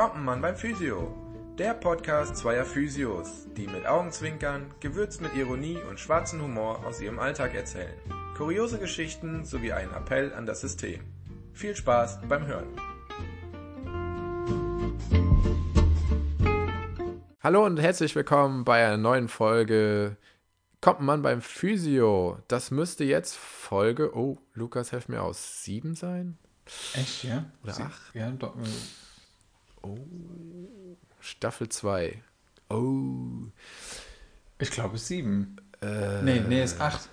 Kommt ein Mann beim Physio. Der Podcast zweier Physios, die mit Augenzwinkern, gewürzt mit Ironie und schwarzem Humor aus ihrem Alltag erzählen. Kuriose Geschichten sowie einen Appell an das System. Viel Spaß beim Hören. Hallo und herzlich willkommen bei einer neuen Folge Kommt ein Mann beim Physio. Das müsste jetzt Folge, oh, Lukas, helf mir aus, sieben sein? Echt, ja? Oder Sie- acht? Ja, doch. Oh, Staffel 2. Oh. Ich glaube, es ist sieben. Äh, Nee, nee, es ist acht.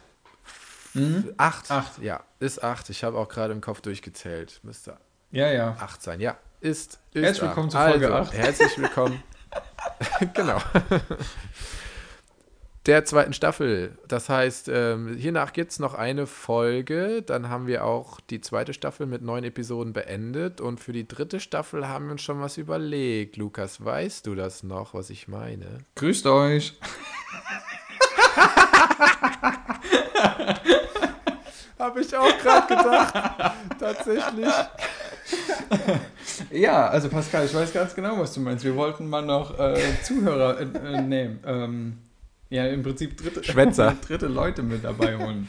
Mhm. Acht. Acht. Ja, ist acht. Ich habe auch gerade im Kopf durchgezählt. Müsste Ja, ja. acht sein. Ja, ist. ist Herzlich acht. willkommen zu Folge also, acht. Herzlich willkommen. genau. Der zweiten Staffel. Das heißt, ähm, hiernach gibt es noch eine Folge. Dann haben wir auch die zweite Staffel mit neun Episoden beendet. Und für die dritte Staffel haben wir uns schon was überlegt. Lukas, weißt du das noch, was ich meine? Grüßt euch. Habe ich auch gerade gedacht. Tatsächlich. Ja, also Pascal, ich weiß ganz genau, was du meinst. Wir wollten mal noch äh, Zuhörer, äh, äh, nee, ähm, ja, im Prinzip dritte, Schwätzer. dritte Leute mit dabei holen.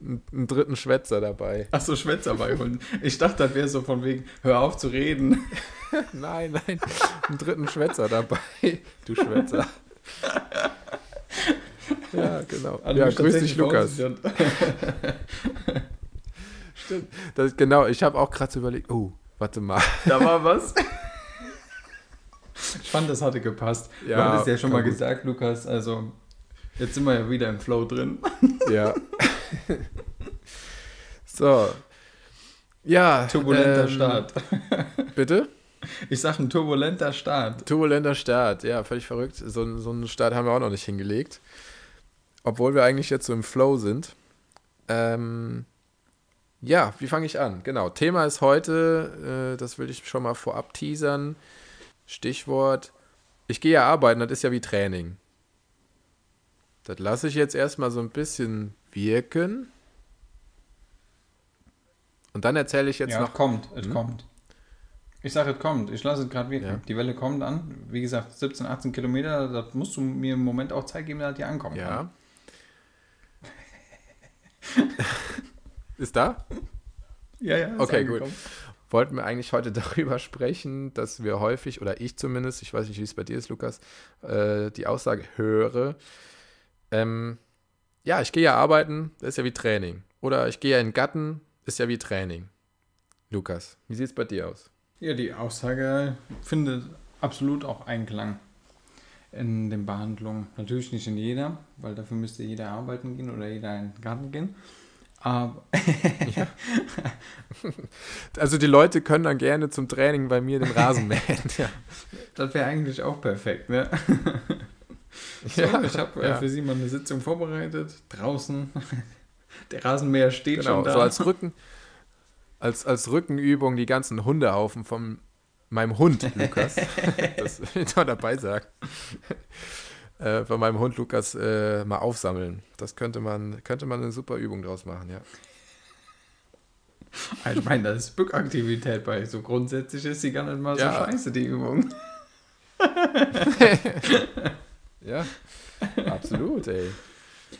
Einen dritten Schwätzer dabei. Achso, Schwätzer beiholen. Ich dachte, das wäre so von wegen, hör auf zu reden. Nein, nein, einen dritten Schwätzer dabei. Du Schwätzer. Ja, genau. Also ja, grüß dich, Lukas. Stimmt. Das, genau, ich habe auch gerade so überlegt, oh, warte mal. Da war was. Ich fand, das hatte gepasst. Ja, du hattest ja schon mal gut. gesagt, Lukas, also jetzt sind wir ja wieder im Flow drin. Ja. So. Ja. Turbulenter ähm, Start. Bitte? Ich sag ein turbulenter Start. Turbulenter Start, ja, völlig verrückt. So, einen- so einen Start haben wir auch noch nicht hingelegt. Obwohl wir eigentlich jetzt so im Flow sind. Ähm, ja, wie fange ich an? Genau, Thema ist heute, äh, das will ich schon mal vorab teasern. Stichwort, ich gehe ja arbeiten, das ist ja wie Training. Das lasse ich jetzt erstmal so ein bisschen wirken. Und dann erzähle ich jetzt ja, noch es kommt, es Hm? kommt. Ich sage, es kommt. Ich lasse es gerade wirken. Ja. Die Welle kommt an. Wie gesagt, 17, 18 Kilometer, das musst du mir im Moment auch Zeit geben, dass die ankommen kann. Ja. Ist da? Ja, ja. ist Okay, gut. Wollten wir eigentlich heute darüber sprechen, dass wir häufig, oder ich zumindest, ich weiß nicht, wie es bei dir ist, Lukas, äh, die Aussage höre, ähm, ja, ich gehe ja arbeiten, das ist ja wie Training. Oder ich gehe ja in den Gatten, ist ja wie Training. Lukas, wie sieht es bei dir aus? Ja, die Aussage findet absolut auch Einklang in den Behandlungen. Natürlich nicht in jeder, weil dafür müsste jeder arbeiten gehen oder jeder in den Garten gehen. Aber Also die Leute können dann gerne zum Training bei mir den Rasen mähen. ja. das wäre eigentlich auch perfekt, ne? So, Ja, ich habe äh, ja. für Sie mal eine Sitzung vorbereitet. Draußen. Der Rasenmäher steht Genau, schon da. so als Rücken, als, als Rückenübung die ganzen Hundehaufen von meinem Hund, Lukas. das will ich noch dabei sagen. Äh, von meinem Hund Lukas äh, mal aufsammeln. Das könnte man, könnte man eine super Übung draus machen, ja. Ich meine, das ist Bückaktivität bei. So grundsätzlich ist sie gar nicht mal so Ja. scheiße, die Übung. Ja, absolut, ey.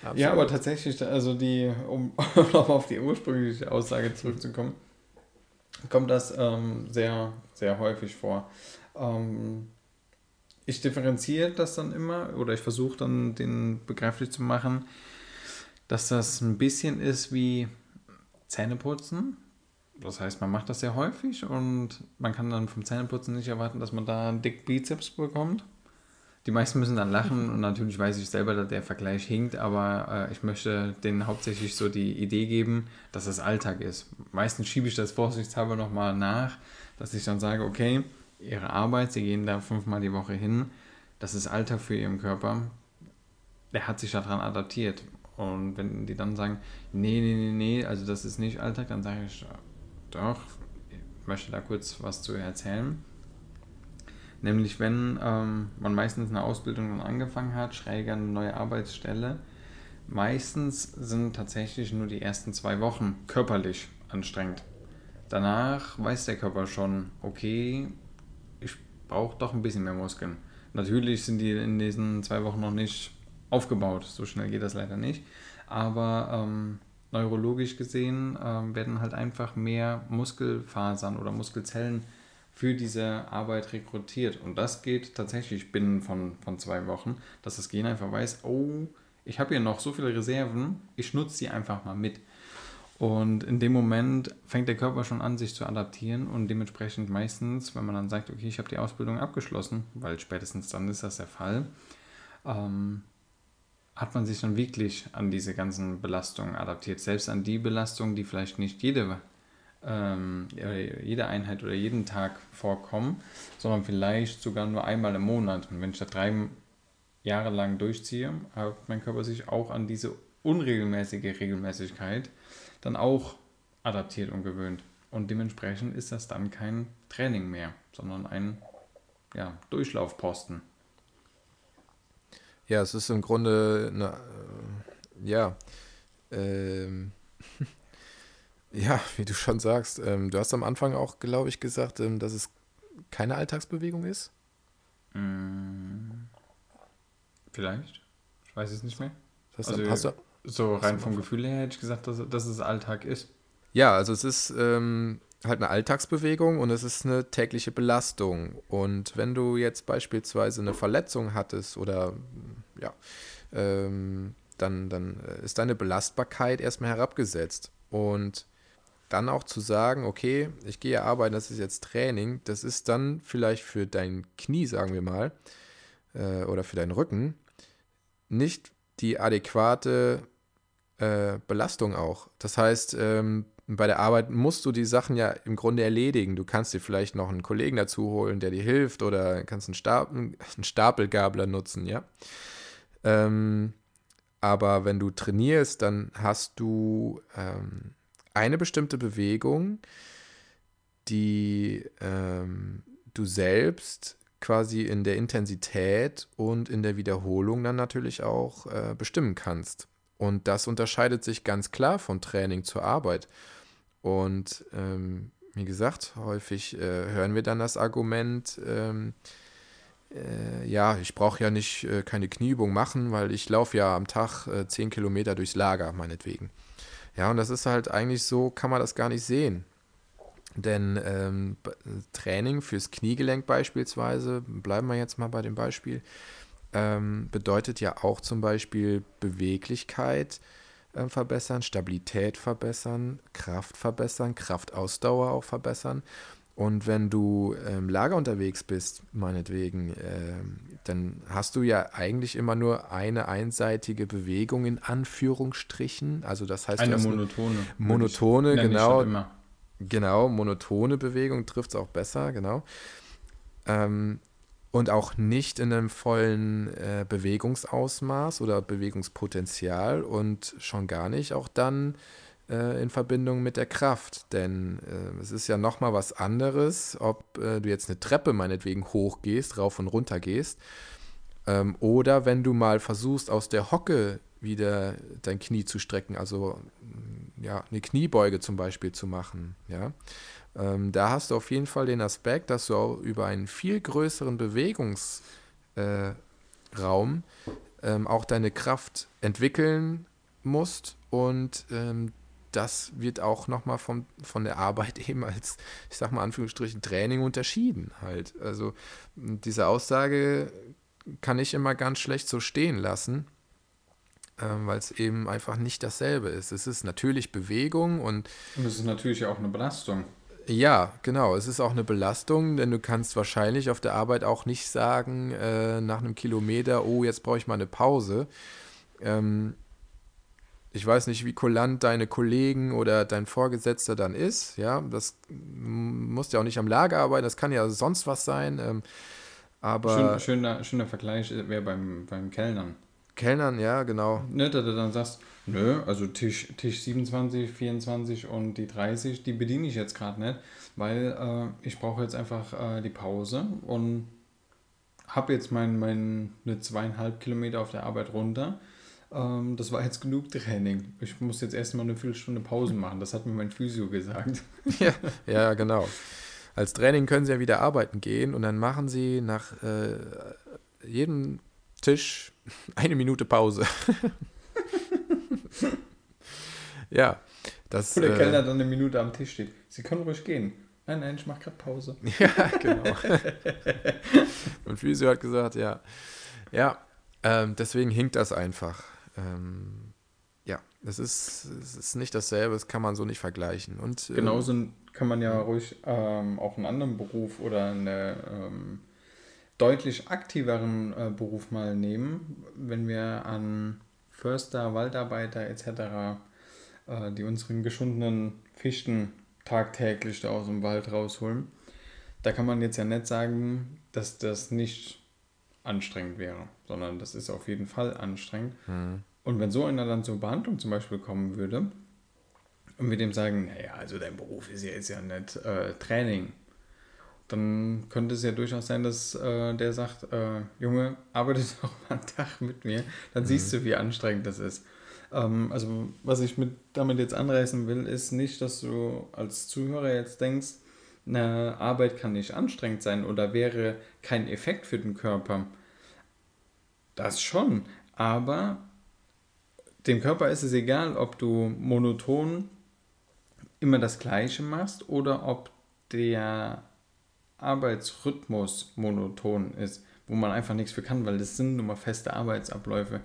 Absolut. Ja, aber tatsächlich, also die, um nochmal auf die ursprüngliche Aussage zurückzukommen, kommt das ähm, sehr, sehr häufig vor. Ähm, ich differenziere das dann immer oder ich versuche dann den begreiflich zu machen, dass das ein bisschen ist wie Zähneputzen. Das heißt, man macht das sehr häufig und man kann dann vom Zähneputzen nicht erwarten, dass man da einen dick Bizeps bekommt. Die meisten müssen dann lachen und natürlich weiß ich selber, dass der Vergleich hinkt, aber äh, ich möchte denen hauptsächlich so die Idee geben, dass das Alltag ist. Meistens schiebe ich das vorsichtshalber nochmal nach, dass ich dann sage, okay, ihre Arbeit, sie gehen da fünfmal die Woche hin, das ist Alltag für ihren Körper. Der hat sich daran adaptiert. Und wenn die dann sagen, nee, nee, nee, nee, also das ist nicht Alltag, dann sage ich, doch, ich möchte da kurz was zu erzählen. Nämlich wenn ähm, man meistens eine Ausbildung dann angefangen hat, schräg an eine neue Arbeitsstelle, meistens sind tatsächlich nur die ersten zwei Wochen körperlich anstrengend. Danach weiß der Körper schon, okay, braucht doch ein bisschen mehr Muskeln. Natürlich sind die in diesen zwei Wochen noch nicht aufgebaut, so schnell geht das leider nicht. Aber ähm, neurologisch gesehen ähm, werden halt einfach mehr Muskelfasern oder Muskelzellen für diese Arbeit rekrutiert. Und das geht tatsächlich binnen von, von zwei Wochen, dass das Gen einfach weiß, oh, ich habe hier noch so viele Reserven, ich nutze sie einfach mal mit. Und in dem Moment fängt der Körper schon an, sich zu adaptieren und dementsprechend meistens, wenn man dann sagt, okay, ich habe die Ausbildung abgeschlossen, weil spätestens dann ist das der Fall, ähm, hat man sich dann wirklich an diese ganzen Belastungen adaptiert. Selbst an die Belastungen, die vielleicht nicht jede, ähm, jede Einheit oder jeden Tag vorkommen, sondern vielleicht sogar nur einmal im Monat. Und wenn ich da drei Jahre lang durchziehe, hat mein Körper sich auch an diese unregelmäßige Regelmäßigkeit dann auch adaptiert und gewöhnt. Und dementsprechend ist das dann kein Training mehr, sondern ein ja, Durchlaufposten. Ja, es ist im Grunde eine, äh, ja, ähm, ja, wie du schon sagst, ähm, du hast am Anfang auch, glaube ich, gesagt, ähm, dass es keine Alltagsbewegung ist. Mm, vielleicht. Ich weiß es nicht mehr. Das also, hast du, so rein vom Gefühl her hätte ich gesagt, dass, dass es Alltag ist. Ja, also es ist ähm, halt eine Alltagsbewegung und es ist eine tägliche Belastung. Und wenn du jetzt beispielsweise eine Verletzung hattest oder ja, ähm, dann, dann ist deine Belastbarkeit erstmal herabgesetzt. Und dann auch zu sagen, okay, ich gehe arbeiten, das ist jetzt Training, das ist dann vielleicht für dein Knie, sagen wir mal, äh, oder für deinen Rücken, nicht die adäquate äh, Belastung auch. Das heißt, ähm, bei der Arbeit musst du die Sachen ja im Grunde erledigen. Du kannst dir vielleicht noch einen Kollegen dazu holen, der dir hilft, oder kannst einen, Stapel, einen Stapelgabler nutzen, ja. Ähm, aber wenn du trainierst, dann hast du ähm, eine bestimmte Bewegung, die ähm, du selbst quasi in der Intensität und in der Wiederholung dann natürlich auch äh, bestimmen kannst. Und das unterscheidet sich ganz klar von Training zur Arbeit. Und ähm, wie gesagt, häufig äh, hören wir dann das Argument, ähm, äh, ja, ich brauche ja nicht äh, keine Knieübung machen, weil ich laufe ja am Tag äh, 10 Kilometer durchs Lager, meinetwegen. Ja, und das ist halt eigentlich so, kann man das gar nicht sehen. Denn ähm, Training fürs Kniegelenk beispielsweise, bleiben wir jetzt mal bei dem Beispiel, ähm, bedeutet ja auch zum Beispiel Beweglichkeit äh, verbessern, Stabilität verbessern, Kraft verbessern, Kraftausdauer auch verbessern. Und wenn du im Lager unterwegs bist, meinetwegen, äh, dann hast du ja eigentlich immer nur eine einseitige Bewegung in Anführungsstrichen. Also das heißt, eine monotone. Monotone, genau. Genau, monotone Bewegung trifft es auch besser, genau. Ähm, und auch nicht in einem vollen äh, Bewegungsausmaß oder Bewegungspotenzial und schon gar nicht auch dann äh, in Verbindung mit der Kraft. Denn äh, es ist ja nochmal was anderes, ob äh, du jetzt eine Treppe meinetwegen hochgehst, rauf und runter gehst, ähm, oder wenn du mal versuchst, aus der Hocke wieder dein Knie zu strecken, also ja, eine Kniebeuge zum Beispiel zu machen, ja. Ähm, da hast du auf jeden Fall den Aspekt, dass du auch über einen viel größeren Bewegungsraum äh, ähm, auch deine Kraft entwickeln musst und ähm, das wird auch nochmal von, von der Arbeit eben als, ich sag mal, Anführungsstrichen Training unterschieden halt. Also diese Aussage kann ich immer ganz schlecht so stehen lassen, ähm, weil es eben einfach nicht dasselbe ist. Es ist natürlich Bewegung und. Und es ist natürlich auch eine Belastung. Ja, genau. Es ist auch eine Belastung, denn du kannst wahrscheinlich auf der Arbeit auch nicht sagen, äh, nach einem Kilometer, oh, jetzt brauche ich mal eine Pause. Ähm, ich weiß nicht, wie kulant deine Kollegen oder dein Vorgesetzter dann ist. Ja, das muss ja auch nicht am Lager arbeiten, das kann ja sonst was sein. Ähm, aber Schön, schöner, schöner Vergleich wäre beim, beim Kellnern. Kellnern, ja, genau. Ne, da du dann sagst, nö, also Tisch, Tisch 27, 24 und die 30, die bediene ich jetzt gerade nicht, weil äh, ich brauche jetzt einfach äh, die Pause und habe jetzt mein, mein, eine zweieinhalb Kilometer auf der Arbeit runter. Ähm, das war jetzt genug Training. Ich muss jetzt erstmal eine Viertelstunde Pause machen. Das hat mir mein Physio gesagt. ja, ja, genau. als Training können sie ja wieder arbeiten gehen und dann machen sie nach äh, jedem Tisch eine Minute Pause. ja, das. Wo der äh, Kellner dann eine Minute am Tisch steht. Sie können ruhig gehen. Nein, nein, ich mache gerade Pause. ja, genau. und Physio hat gesagt, ja. Ja, ähm, deswegen hinkt das einfach. Ähm, ja, es ist, es ist nicht dasselbe, das kann man so nicht vergleichen. Und, äh, Genauso kann man ja ruhig ähm, auch einen anderen Beruf oder einen ähm, deutlich aktiveren äh, Beruf mal nehmen, wenn wir an Förster, Waldarbeiter etc., äh, die unseren geschundenen Fichten tagtäglich da aus dem Wald rausholen. Da kann man jetzt ja nicht sagen, dass das nicht anstrengend wäre, sondern das ist auf jeden Fall anstrengend. Mhm. Und wenn so einer dann zur Behandlung zum Beispiel kommen würde und wir dem sagen, naja, also dein Beruf ist ja, ist ja nicht äh, Training, dann könnte es ja durchaus sein, dass äh, der sagt, äh, Junge, arbeite doch mal einen Tag mit mir, dann mhm. siehst du, wie anstrengend das ist. Ähm, also was ich mit, damit jetzt anreißen will, ist nicht, dass du als Zuhörer jetzt denkst, eine Arbeit kann nicht anstrengend sein oder wäre kein Effekt für den Körper. Das schon, aber dem Körper ist es egal, ob du monoton immer das Gleiche machst oder ob der Arbeitsrhythmus monoton ist, wo man einfach nichts für kann, weil das sind nun mal feste Arbeitsabläufe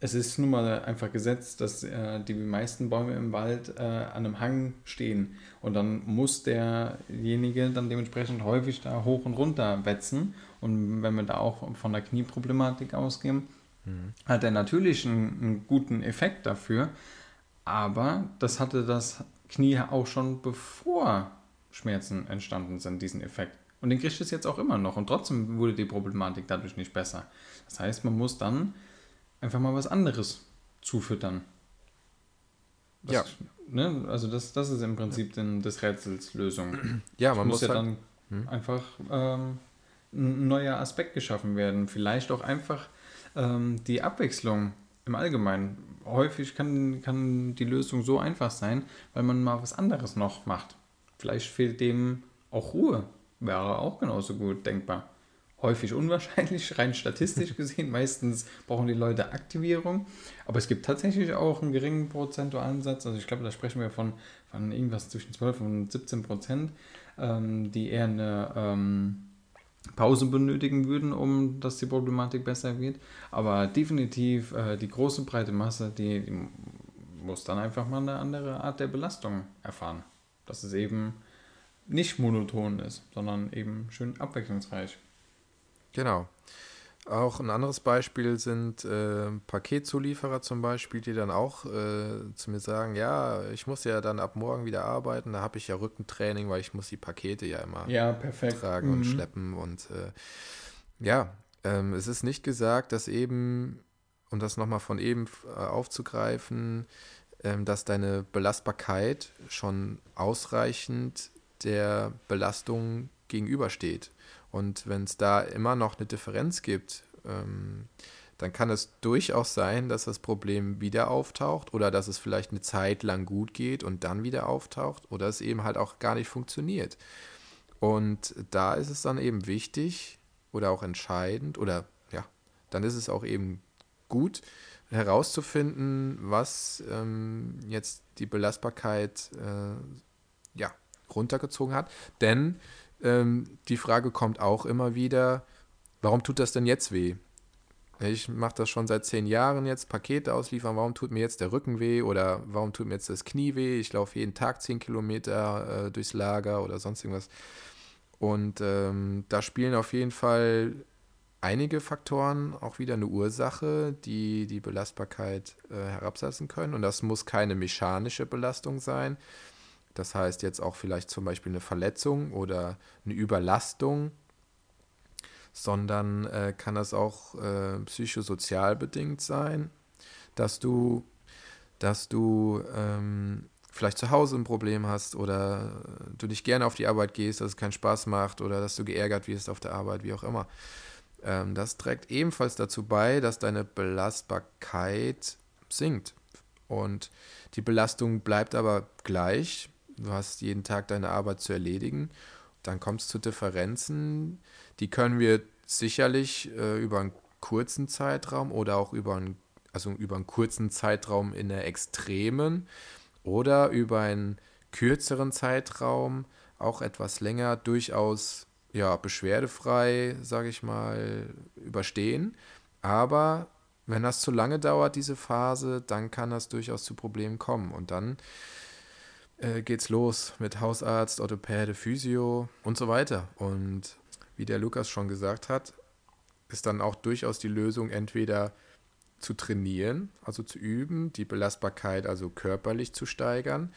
es ist nun mal einfach gesetzt, dass äh, die meisten Bäume im Wald äh, an einem Hang stehen. Und dann muss derjenige dann dementsprechend häufig da hoch und runter wetzen. Und wenn wir da auch von der Knieproblematik ausgehen, mhm. hat er natürlich einen, einen guten Effekt dafür. Aber das hatte das Knie auch schon bevor Schmerzen entstanden sind, diesen Effekt. Und den kriegt es jetzt auch immer noch. Und trotzdem wurde die Problematik dadurch nicht besser. Das heißt, man muss dann einfach mal was anderes zufüttern. Das, ja. Ne? Also das, das ist im Prinzip ja. den, des Rätsels Lösung. Ja, man muss, muss ja halt, dann hm? einfach ähm, ein neuer Aspekt geschaffen werden. Vielleicht auch einfach ähm, die Abwechslung im Allgemeinen. Häufig kann, kann die Lösung so einfach sein, weil man mal was anderes noch macht. Vielleicht fehlt dem auch Ruhe. Wäre auch genauso gut denkbar häufig unwahrscheinlich, rein statistisch gesehen. Meistens brauchen die Leute Aktivierung. Aber es gibt tatsächlich auch einen geringen prozentualen Satz. Also ich glaube, da sprechen wir von, von irgendwas zwischen 12 und 17 Prozent, ähm, die eher eine ähm, Pause benötigen würden, um dass die Problematik besser wird. Aber definitiv äh, die große breite Masse, die, die muss dann einfach mal eine andere Art der Belastung erfahren. Dass es eben nicht monoton ist, sondern eben schön abwechslungsreich. Genau. Auch ein anderes Beispiel sind äh, Paketzulieferer zum Beispiel, die dann auch äh, zu mir sagen, ja, ich muss ja dann ab morgen wieder arbeiten, da habe ich ja Rückentraining, weil ich muss die Pakete ja immer ja, tragen mhm. und schleppen. Und äh, ja, ähm, es ist nicht gesagt, dass eben, um das nochmal von eben äh, aufzugreifen, dass deine Belastbarkeit schon ausreichend der Belastung gegenübersteht. Und wenn es da immer noch eine Differenz gibt, ähm, dann kann es durchaus sein, dass das Problem wieder auftaucht oder dass es vielleicht eine Zeit lang gut geht und dann wieder auftaucht oder es eben halt auch gar nicht funktioniert. Und da ist es dann eben wichtig oder auch entscheidend oder ja, dann ist es auch eben gut herauszufinden, was ähm, jetzt die Belastbarkeit äh, ja, runtergezogen hat. Denn ähm, die Frage kommt auch immer wieder, warum tut das denn jetzt weh? Ich mache das schon seit zehn Jahren jetzt, Pakete ausliefern, warum tut mir jetzt der Rücken weh oder warum tut mir jetzt das Knie weh? Ich laufe jeden Tag zehn Kilometer äh, durchs Lager oder sonst irgendwas. Und ähm, da spielen auf jeden Fall einige Faktoren auch wieder eine Ursache, die die Belastbarkeit äh, herabsetzen können. Und das muss keine mechanische Belastung sein, das heißt jetzt auch vielleicht zum Beispiel eine Verletzung oder eine Überlastung, sondern äh, kann das auch äh, psychosozial bedingt sein, dass du, dass du ähm, vielleicht zu Hause ein Problem hast oder du nicht gerne auf die Arbeit gehst, dass es keinen Spaß macht oder dass du geärgert wirst auf der Arbeit, wie auch immer. Ähm, das trägt ebenfalls dazu bei, dass deine Belastbarkeit sinkt. Und die Belastung bleibt aber gleich, Du hast jeden Tag deine Arbeit zu erledigen. Dann kommt es zu Differenzen, die können wir sicherlich äh, über einen kurzen Zeitraum oder auch über einen, also über einen kurzen Zeitraum in der Extremen oder über einen kürzeren Zeitraum, auch etwas länger, durchaus ja, beschwerdefrei, sage ich mal, überstehen. Aber wenn das zu lange dauert, diese Phase, dann kann das durchaus zu Problemen kommen. Und dann äh, geht's los mit Hausarzt, Orthopäde, Physio und so weiter. Und wie der Lukas schon gesagt hat, ist dann auch durchaus die Lösung, entweder zu trainieren, also zu üben, die Belastbarkeit also körperlich zu steigern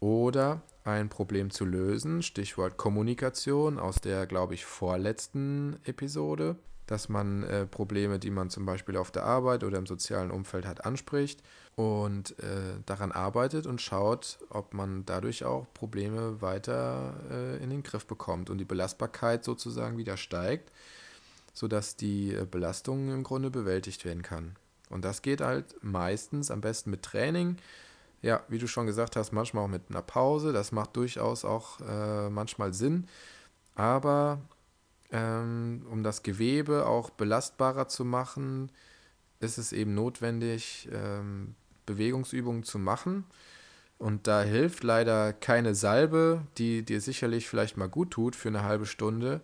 oder ein Problem zu lösen, Stichwort Kommunikation aus der, glaube ich, vorletzten Episode, dass man äh, Probleme, die man zum Beispiel auf der Arbeit oder im sozialen Umfeld hat, anspricht und äh, daran arbeitet und schaut, ob man dadurch auch Probleme weiter äh, in den Griff bekommt und die Belastbarkeit sozusagen wieder steigt, sodass die äh, Belastung im Grunde bewältigt werden kann. Und das geht halt meistens am besten mit Training. Ja, wie du schon gesagt hast, manchmal auch mit einer Pause. Das macht durchaus auch äh, manchmal Sinn. Aber ähm, um das Gewebe auch belastbarer zu machen, ist es eben notwendig, ähm, Bewegungsübungen zu machen. Und da hilft leider keine Salbe, die dir sicherlich vielleicht mal gut tut für eine halbe Stunde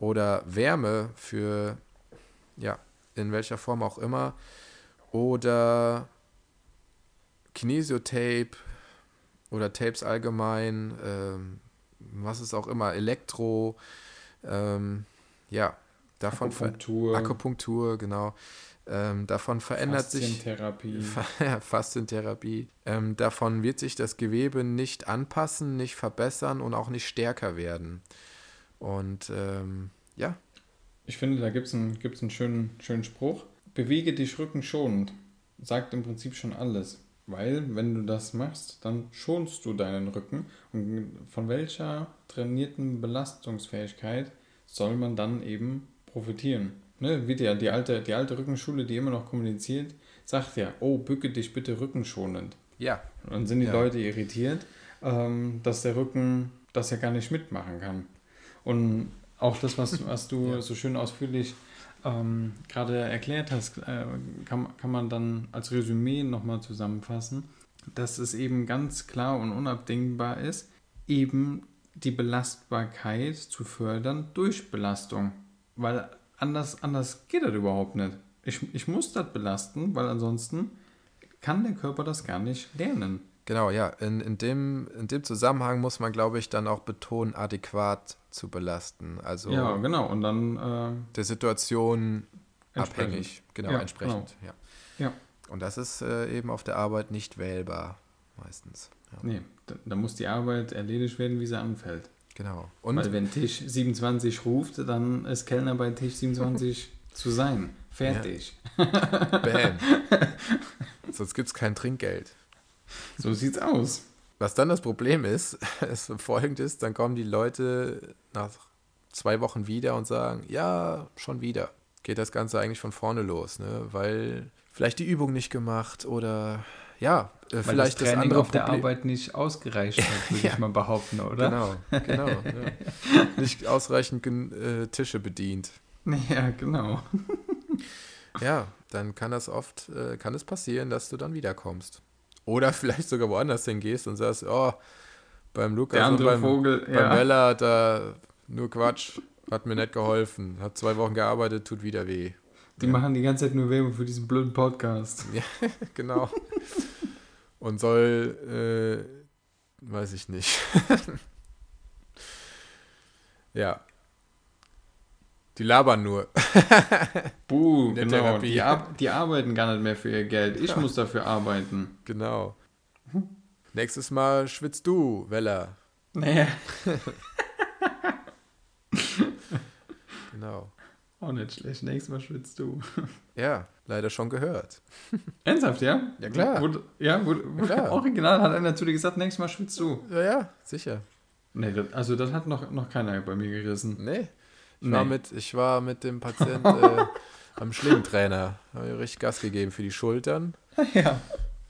oder Wärme für, ja, in welcher Form auch immer. Oder Kinesiotape oder Tapes allgemein, ähm, was ist auch immer, Elektro, ähm, ja, davon Akupunktur. Akupunktur, genau. Ähm, davon verändert sich Faszientherapie. Ähm, davon wird sich das Gewebe nicht anpassen, nicht verbessern und auch nicht stärker werden. Und ähm, ja. Ich finde, da gibt es einen, gibt's einen schönen, schönen Spruch. Bewege dich rückenschonend. Sagt im Prinzip schon alles. Weil, wenn du das machst, dann schonst du deinen Rücken. Und von welcher trainierten Belastungsfähigkeit soll man dann eben profitieren? Ne, wie der, die, alte, die alte Rückenschule, die immer noch kommuniziert, sagt ja, oh, bücke dich bitte rückenschonend. Ja. Und dann sind die Ja. Leute irritiert, ähm, dass der Rücken das ja gar nicht mitmachen kann. Und auch das, was, was du Ja. so schön ausführlich ähm, gerade erklärt hast, äh, kann, kann man dann als Resümee nochmal zusammenfassen, dass es eben ganz klar und unabdingbar ist, eben die Belastbarkeit zu fördern durch Belastung. Weil anders, anders geht das überhaupt nicht. Ich, ich muss das belasten, weil ansonsten kann der Körper das gar nicht lernen. Genau, ja. In, in, dem, in dem Zusammenhang muss man, glaube ich, dann auch betonen, adäquat zu belasten. Also Ja, genau. Und dann äh, der Situation abhängig. Genau, Ja, entsprechend. Ja. Ja. Und das ist äh, eben auf der Arbeit nicht wählbar, meistens. Ja. nee, da, da muss die Arbeit erledigt werden, wie sie anfällt. Genau. Und Weil wenn Tisch 27 ruft, dann ist Kellner bei Tisch 27 zu sein. Fertig. bam. Sonst gibt es kein Trinkgeld. So sieht's aus. Was dann das Problem ist, ist folgendes, dann kommen die Leute nach zwei Wochen wieder und sagen, ja, schon wieder. Geht das Ganze eigentlich von vorne los, ne? Weil vielleicht die Übung nicht gemacht oder ja, äh, Weil vielleicht das das, Training andere auf der Problem. Arbeit nicht ausgereicht hat, würde Ja. ich mal behaupten, oder? Genau, genau. ja. Nicht ausreichend äh, Tische bedient. Ja, genau. Ja, dann kann das oft, äh, kann es passieren, dass du dann wiederkommst. Oder vielleicht sogar woanders hingehst und sagst, oh, beim Lukas Der und beim, Vogel, beim ja. Hat da nur Quatsch, hat mir nicht geholfen, hat zwei Wochen gearbeitet, tut wieder weh. Die machen die ganze Zeit nur Werbung für diesen blöden Podcast. Genau. Und soll, äh, weiß ich nicht. ja. Die labern nur. Buh, genau. Die, ar die arbeiten gar nicht mehr für ihr Geld. Ich muss dafür arbeiten. Genau. Nächstes Mal schwitzt du, Weller. Naja. Genau. Auch nicht schlecht. Nächstes Mal schwitzt du. Ja, leider schon gehört. Ernsthaft, ja? Ja, klar. Wurde, ja, wurde, wurde klar. original hat einer zu dir gesagt, nächstes Mal schwitzt du. Ja, ja, sicher. Nee, das, also das hat noch, noch keiner bei mir gerissen. Nee. Ich, Nee. war, mit, ich war mit dem Patient äh, am Schlingentrainer. Habe ich richtig Gas gegeben für die Schultern. ja.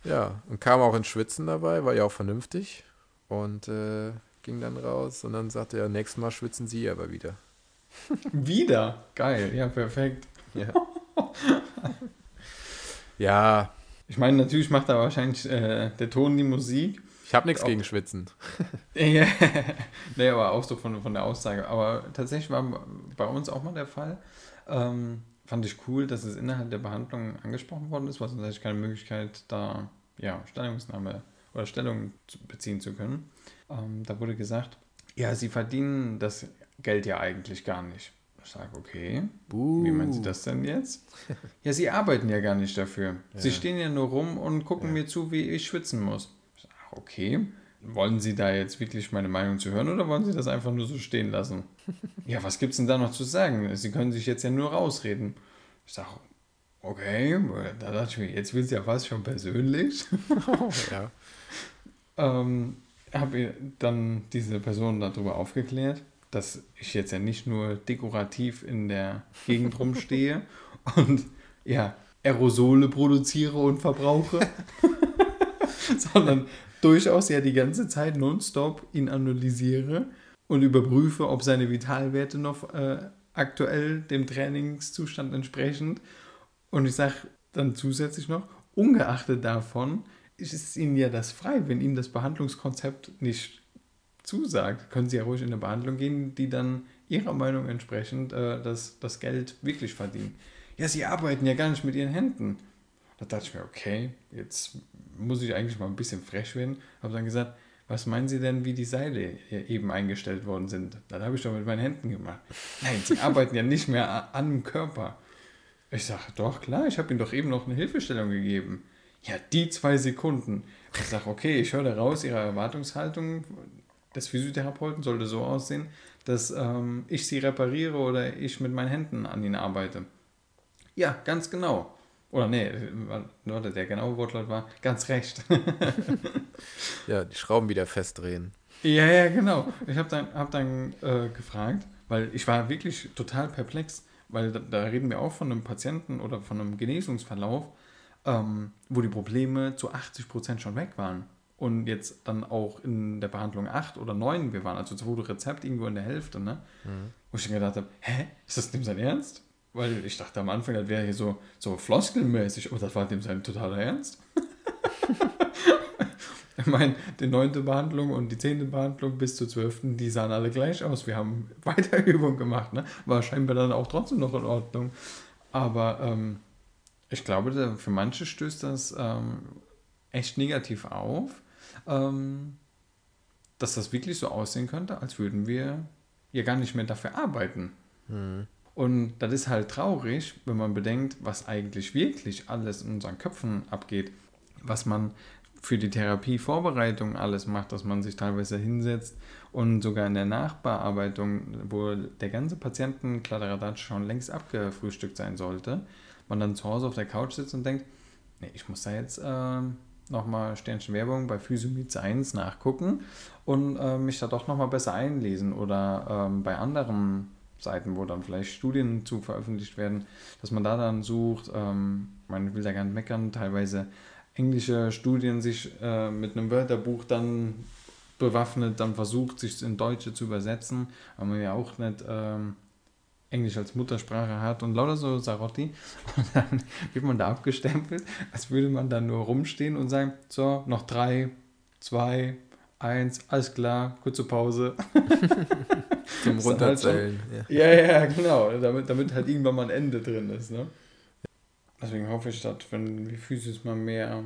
Ja, und kam auch ins Schwitzen dabei, war ja auch vernünftig. Und äh, ging dann raus und dann sagte er, nächstes Mal schwitzen Sie aber wieder. wieder? Geil, ja, perfekt. Ja. ja. Ich meine, natürlich macht da wahrscheinlich äh, der Ton die Musik. Ich habe nichts gegen Schwitzen. ja, nee, aber auch so von, von der Aussage. Aber tatsächlich war bei uns auch mal der Fall. Ähm, fand ich cool, dass es innerhalb der Behandlung angesprochen worden ist, was sonst hatte keine Möglichkeit, da ja, Stellungnahme oder Stellung beziehen zu können. Ähm, da wurde gesagt, ja, sie verdienen das Geld ja eigentlich gar nicht. Ich sage, okay, uh. wie meinen Sie das denn jetzt? ja, Sie arbeiten ja gar nicht dafür. Ja. Sie stehen ja nur rum und gucken ja. mir zu, wie ich schwitzen muss. Okay, wollen Sie da jetzt wirklich meine Meinung zu hören oder wollen Sie das einfach nur so stehen lassen? ja, was gibt es denn da noch zu sagen? Sie können sich jetzt ja nur rausreden. Ich sage, okay, da dachte ich mir, jetzt wird es ja fast schon persönlich. oh, ja. ähm, habe dann diese Person darüber aufgeklärt dass ich jetzt ja nicht nur dekorativ in der Gegend rumstehe und ja, Aerosole produziere und verbrauche, sondern durchaus ja die ganze Zeit nonstop ihn analysiere und überprüfe, ob seine Vitalwerte noch äh, aktuell dem Trainingszustand entsprechend. Und ich sage dann zusätzlich noch, ungeachtet davon, ist es Ihnen ja das frei, wenn Ihnen das Behandlungskonzept nicht zusagt, können Sie ja ruhig in eine Behandlung gehen, die dann Ihrer Meinung entsprechend äh, das, das Geld wirklich verdienen. Ja, Sie arbeiten ja gar nicht mit Ihren Händen. Da dachte ich mir, okay, jetzt muss ich eigentlich mal ein bisschen frech werden. Habe dann gesagt, was meinen Sie denn, wie die Seile eben eingestellt worden sind? Das habe ich doch mit meinen Händen gemacht. Nein, Sie arbeiten ja nicht mehr an dem Körper. Ich sage, doch, klar, ich habe Ihnen doch eben noch eine Hilfestellung gegeben. Ja, die zwei Sekunden. Ich sage, okay, ich höre raus, Ihre Erwartungshaltung des Physiotherapeuten sollte so aussehen, dass ähm, ich sie repariere oder ich mit meinen Händen an ihnen arbeite. Ja, ganz genau. Oder nee, warte, der genaue Wortlaut war ganz recht. ja, die Schrauben wieder festdrehen. Ja, ja, genau. Ich habe dann, hab dann äh, gefragt, weil ich war wirklich total perplex, weil da, da, reden wir auch von einem Patienten oder von einem Genesungsverlauf, ähm, wo die Probleme zu 80% schon weg waren und jetzt dann auch in der Behandlung 8 oder 9 wir waren, also zu Foto Rezept irgendwo in der Hälfte, ne? Mhm. Wo ich dann gedacht habe, hä, ist das dem sein Ernst? Weil ich dachte am Anfang, das wäre hier so, so floskelmäßig, aber das war dem sein totaler Ernst. ich meine, die neunte Behandlung und die zehnte Behandlung bis zur zwölften, die sahen alle gleich aus. Wir haben weiter Übung gemacht, ne? War scheinbar dann auch trotzdem noch in Ordnung. Aber ähm, ich glaube, für manche stößt das ähm, echt negativ auf ähm, dass das wirklich so aussehen könnte, als würden wir ja gar nicht mehr dafür arbeiten. Mhm. Und das ist halt traurig, wenn man bedenkt, was eigentlich wirklich alles in unseren Köpfen abgeht, was man für die Therapievorbereitung alles macht, dass man sich teilweise hinsetzt und sogar in der Nachbearbeitung, wo der ganze Patientenkladderadatsch schon längst abgefrühstückt sein sollte, man dann zu Hause auf der Couch sitzt und denkt, nee, ich muss da jetzt äh, nochmal Sternchen Werbung bei Physiomed 1 nachgucken und äh, mich da doch nochmal besser einlesen oder ähm, bei anderen Seiten, wo dann vielleicht Studien zu veröffentlicht werden, dass man da dann sucht, ähm, man will da gar nicht meckern, teilweise englische Studien sich äh, mit einem Wörterbuch dann bewaffnet, dann versucht, sich in Deutsche zu übersetzen, weil man ja auch nicht ähm, Englisch als Muttersprache hat und lauter so Sarotti. Und dann wird man da abgestempelt, als würde man dann nur rumstehen und sagen, so, noch drei, zwei, eins, alles klar, kurze Pause. Zum halt Runterzählen. Halt ja. ja, ja, genau, damit, damit halt irgendwann mal ein Ende drin ist. Ne? Deswegen hoffe ich, dass wenn wir Physios mal mehr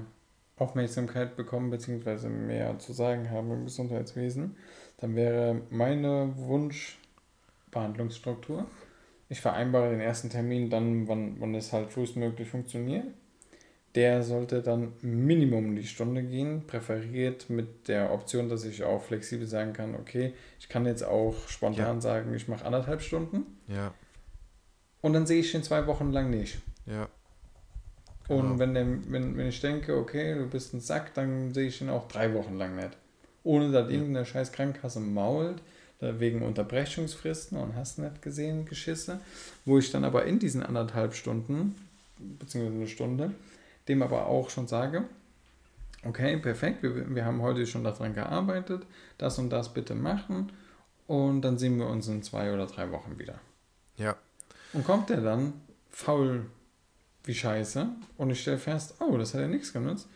Aufmerksamkeit bekommen, beziehungsweise mehr zu sagen haben im Gesundheitswesen, dann wäre meine Wunschbehandlungsstruktur, ich vereinbare den ersten Termin dann, wann, wann es halt frühestmöglich funktioniert. Der sollte dann Minimum die Stunde gehen, präferiert mit der Option, dass ich auch flexibel sagen kann, okay, ich kann jetzt auch spontan ja. sagen, ich mache anderthalb Stunden. Ja. Und dann sehe ich ihn zwei Wochen lang nicht. Ja. Genau. Und wenn, der, wenn, wenn ich denke, okay, du bist ein Sack, dann sehe ich ihn auch drei Wochen lang nicht. Ohne dass ja. irgendeine scheiß Krankenkasse mault, wegen Unterbrechungsfristen und hast nicht gesehen, Geschisse, wo ich dann aber in diesen anderthalb Stunden, beziehungsweise eine Stunde, dem aber auch schon sage, okay, perfekt, wir, wir haben heute schon daran gearbeitet, das und das bitte machen und dann sehen wir uns in zwei oder drei Wochen wieder. Ja. Und kommt der dann faul wie scheiße und ich stelle fest, oh, das hat ja nichts genutzt,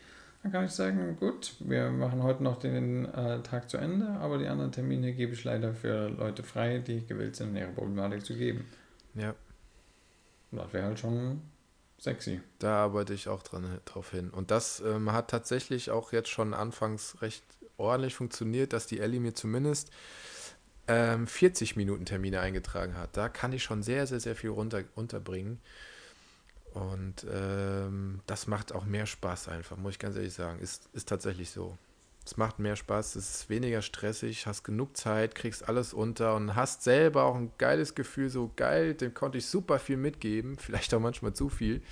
dann kann ich sagen, gut, wir machen heute noch den äh, Tag zu Ende, aber die anderen Termine gebe ich leider für Leute frei, die gewillt sind, ihre Problematik zu geben. Ja. Und das wäre halt schon sexy. Da arbeite ich auch dran, drauf hin. Und das ähm, hat tatsächlich auch jetzt schon anfangs recht ordentlich funktioniert, dass die Ellie mir zumindest ähm, 40 Minuten Termine eingetragen hat. Da kann ich schon sehr, sehr, sehr viel runter, unterbringen. Und ähm, das macht auch mehr Spaß einfach, muss ich ganz ehrlich sagen. Ist, ist tatsächlich so. Es macht mehr Spaß, es ist weniger stressig, hast genug Zeit, kriegst alles unter und hast selber auch ein geiles Gefühl, so geil, dem konnte ich super viel mitgeben, vielleicht auch manchmal zu viel.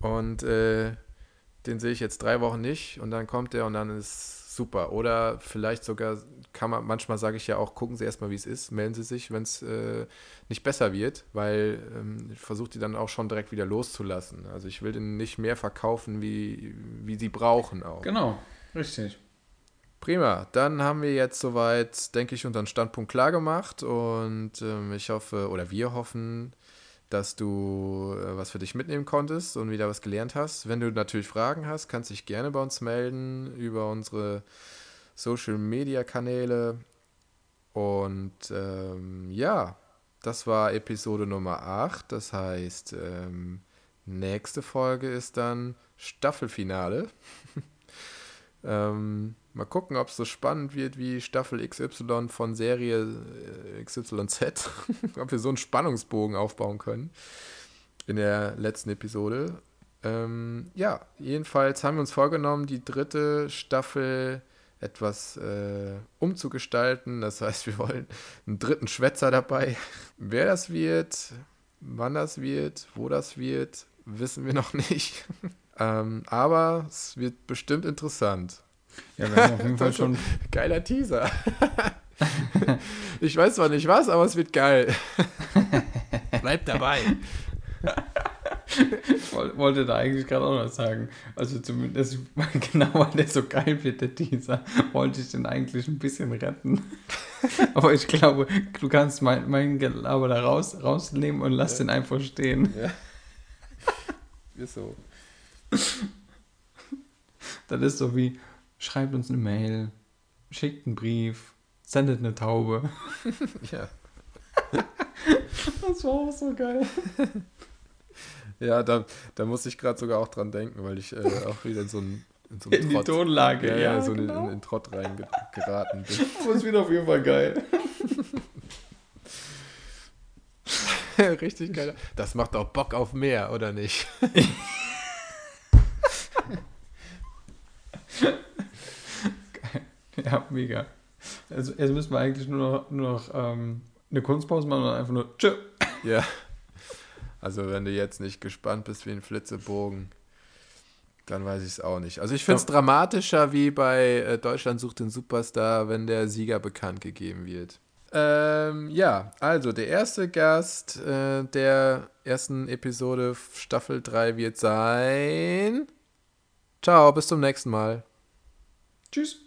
Und äh, den sehe ich jetzt drei Wochen nicht und dann kommt der und dann ist super. Oder vielleicht sogar kann man, manchmal sage ich ja auch, gucken Sie erstmal, wie es ist, melden Sie sich, wenn es äh, nicht besser wird, weil ähm, ich versuche die dann auch schon direkt wieder loszulassen. Also ich will den nicht mehr verkaufen, wie, wie sie brauchen auch. Genau, richtig. Prima, dann haben wir jetzt soweit, denke ich, unseren Standpunkt klar gemacht und ähm, ich hoffe, oder wir hoffen, dass du äh, was für dich mitnehmen konntest und wieder was gelernt hast. Wenn du natürlich Fragen hast, kannst du dich gerne bei uns melden über unsere Social Media Kanäle. Und ähm, ja, das war Episode Nummer 8. Das heißt, ähm, nächste Folge ist dann Staffelfinale. ähm, Mal gucken, ob es so spannend wird wie Staffel XY von Serie äh, XYZ. ob wir so einen Spannungsbogen aufbauen können in der letzten Episode. Ähm, ja, jedenfalls haben wir uns vorgenommen, die dritte Staffel etwas äh, umzugestalten. Das heißt, wir wollen einen dritten Schwätzer dabei. Wer das wird, wann das wird, wo das wird, wissen wir noch nicht. ähm, aber es wird bestimmt interessant. Ja, wir haben auf jeden Fall schon. Geiler Teaser. ich weiß zwar nicht was, aber es wird geil. Bleib dabei. Ich wollte da eigentlich gerade auch noch sagen. Also zumindest genau weil der so geil wird, der Teaser, wollte ich den eigentlich ein bisschen retten. Aber ich glaube, du kannst mein, mein Gelaber da raus, rausnehmen und lass ja. den einfach stehen. Ja. Wieso? Das ist so wie, schreibt uns eine Mail, schickt einen Brief, sendet eine Taube. ja. das war auch so geil. Ja, da, da muss ich gerade sogar auch dran denken, weil ich äh, auch wieder in so einen in, so in die Tonlage, ja, ja, ja so genau. in, in, in Trott reingeraten bin. Aber es wird auf jeden Fall geil. Richtig geil. Das macht auch Bock auf mehr, oder nicht? Ja, mega. Also jetzt müssen wir eigentlich nur noch, nur noch ähm, eine Kunstpause machen und einfach nur Tschö. Ja. Also wenn du jetzt nicht gespannt bist wie ein Flitzebogen, dann weiß ich es auch nicht. Also ich finde es ja. dramatischer wie bei äh, Deutschland sucht den Superstar, wenn der Sieger bekannt gegeben wird. Ähm, ja, also der erste Gast äh, der ersten Episode Staffel 3 wird sein. Ciao, bis zum nächsten Mal. Tschüss.